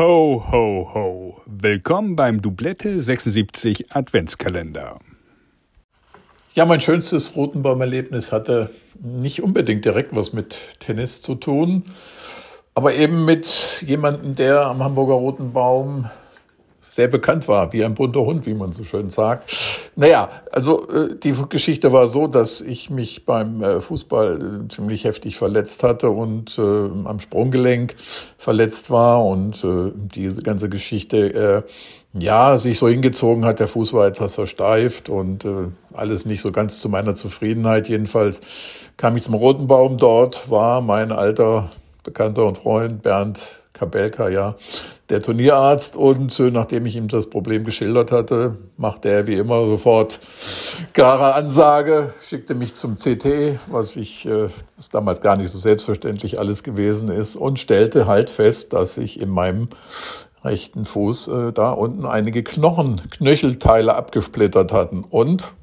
Ho, ho, ho. Willkommen beim Doublette 76 Adventskalender. Ja, mein schönstes Rotenbaum-Erlebnis hatte nicht unbedingt direkt was mit Tennis zu tun, aber eben mit jemandem, der am Hamburger Roten Baum sehr bekannt war, wie ein bunter Hund, wie man so schön sagt. Naja, also äh, die Geschichte war so, dass ich mich beim äh, Fußball äh, ziemlich heftig verletzt hatte und äh, am Sprunggelenk verletzt war und äh, diese ganze Geschichte äh, ja, sich so hingezogen hat, der Fuß war etwas versteift und alles nicht so ganz zu meiner Zufriedenheit. Jedenfalls kam ich zum Roten Baum dort, war mein alter Bekannter und Freund Bernd Kabelka, ja, der Turnierarzt. Und äh, nachdem ich ihm das Problem geschildert hatte, machte er wie immer sofort klare Ansage, schickte mich zum CT, was ich, äh, was damals gar nicht so selbstverständlich alles gewesen ist, und stellte halt fest, dass ich in meinem rechten Fuß äh, da unten einige Knochen, Knöchelteile abgesplittert hatten. Und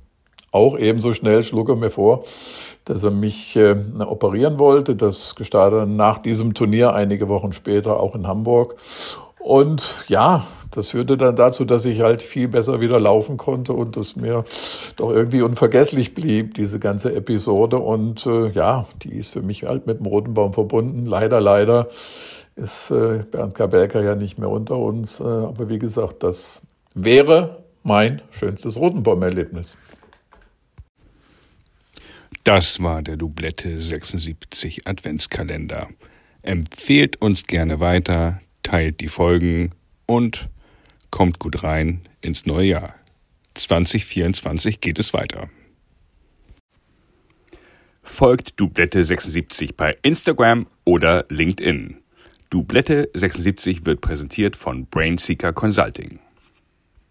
auch ebenso schnell schlug er mir vor, dass er mich äh, operieren wollte. Das gestartet nach diesem Turnier einige Wochen später auch in Hamburg. Und ja, das führte dann dazu, dass ich halt viel besser wieder laufen konnte und es mir doch irgendwie unvergesslich blieb, diese ganze Episode. Und äh, ja, die ist für mich halt mit dem Roten Baum verbunden. Leider, leider ist äh, Bernd Kabelka ja nicht mehr unter uns. Äh, aber wie gesagt, das wäre mein schönstes Rotenbaum-Erlebnis. Das war der Doublette 76 Adventskalender. Empfehlt uns gerne weiter, teilt die Folgen und kommt gut rein ins neue Jahr. 2024 geht es weiter. Folgt Doublette 76 bei Instagram oder LinkedIn. Doublette 76 wird präsentiert von Brainseeker Consulting.